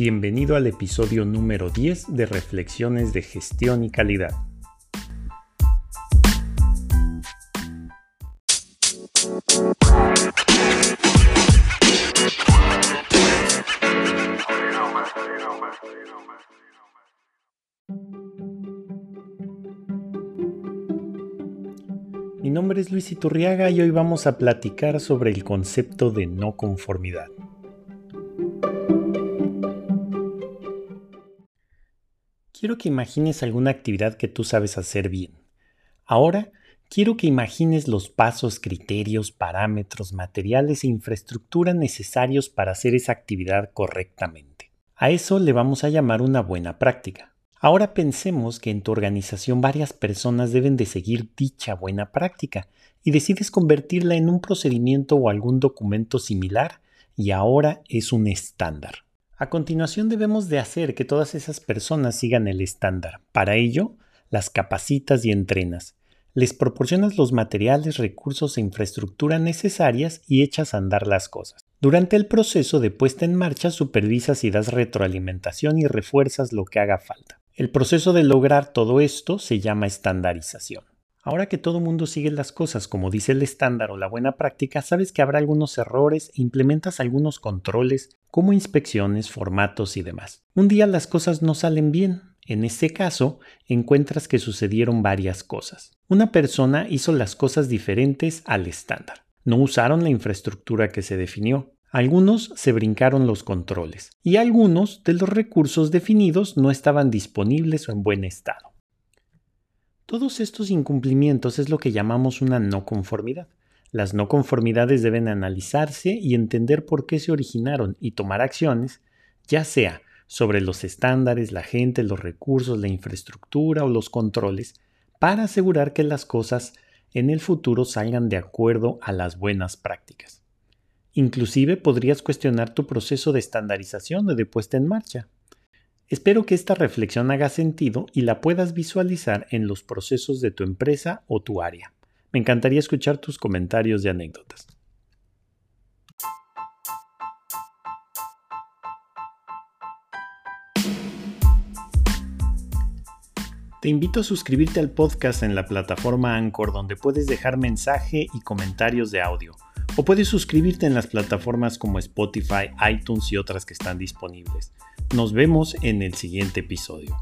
Bienvenido al episodio número 10 de Reflexiones de Gestión y Calidad. Mi nombre es Luis Iturriaga y hoy vamos a platicar sobre el concepto de no conformidad. Quiero que imagines alguna actividad que tú sabes hacer bien. Ahora, quiero que imagines los pasos, criterios, parámetros, materiales e infraestructura necesarios para hacer esa actividad correctamente. A eso le vamos a llamar una buena práctica. Ahora pensemos que en tu organización varias personas deben de seguir dicha buena práctica y decides convertirla en un procedimiento o algún documento similar y ahora es un estándar. A continuación debemos de hacer que todas esas personas sigan el estándar. Para ello, las capacitas y entrenas. Les proporcionas los materiales, recursos e infraestructura necesarias y echas a andar las cosas. Durante el proceso de puesta en marcha supervisas y das retroalimentación y refuerzas lo que haga falta. El proceso de lograr todo esto se llama estandarización. Ahora que todo mundo sigue las cosas como dice el estándar o la buena práctica, sabes que habrá algunos errores e implementas algunos controles como inspecciones, formatos y demás. Un día las cosas no salen bien. En este caso, encuentras que sucedieron varias cosas. Una persona hizo las cosas diferentes al estándar. No usaron la infraestructura que se definió. Algunos se brincaron los controles y algunos de los recursos definidos no estaban disponibles o en buen estado. Todos estos incumplimientos es lo que llamamos una no conformidad. Las no conformidades deben analizarse y entender por qué se originaron y tomar acciones, ya sea sobre los estándares, la gente, los recursos, la infraestructura o los controles, para asegurar que las cosas en el futuro salgan de acuerdo a las buenas prácticas. Inclusive podrías cuestionar tu proceso de estandarización o de puesta en marcha. Espero que esta reflexión haga sentido y la puedas visualizar en los procesos de tu empresa o tu área. Me encantaría escuchar tus comentarios y anécdotas. Te invito a suscribirte al podcast en la plataforma Anchor donde puedes dejar mensaje y comentarios de audio. O puedes suscribirte en las plataformas como Spotify, iTunes y otras que están disponibles. Nos vemos en el siguiente episodio.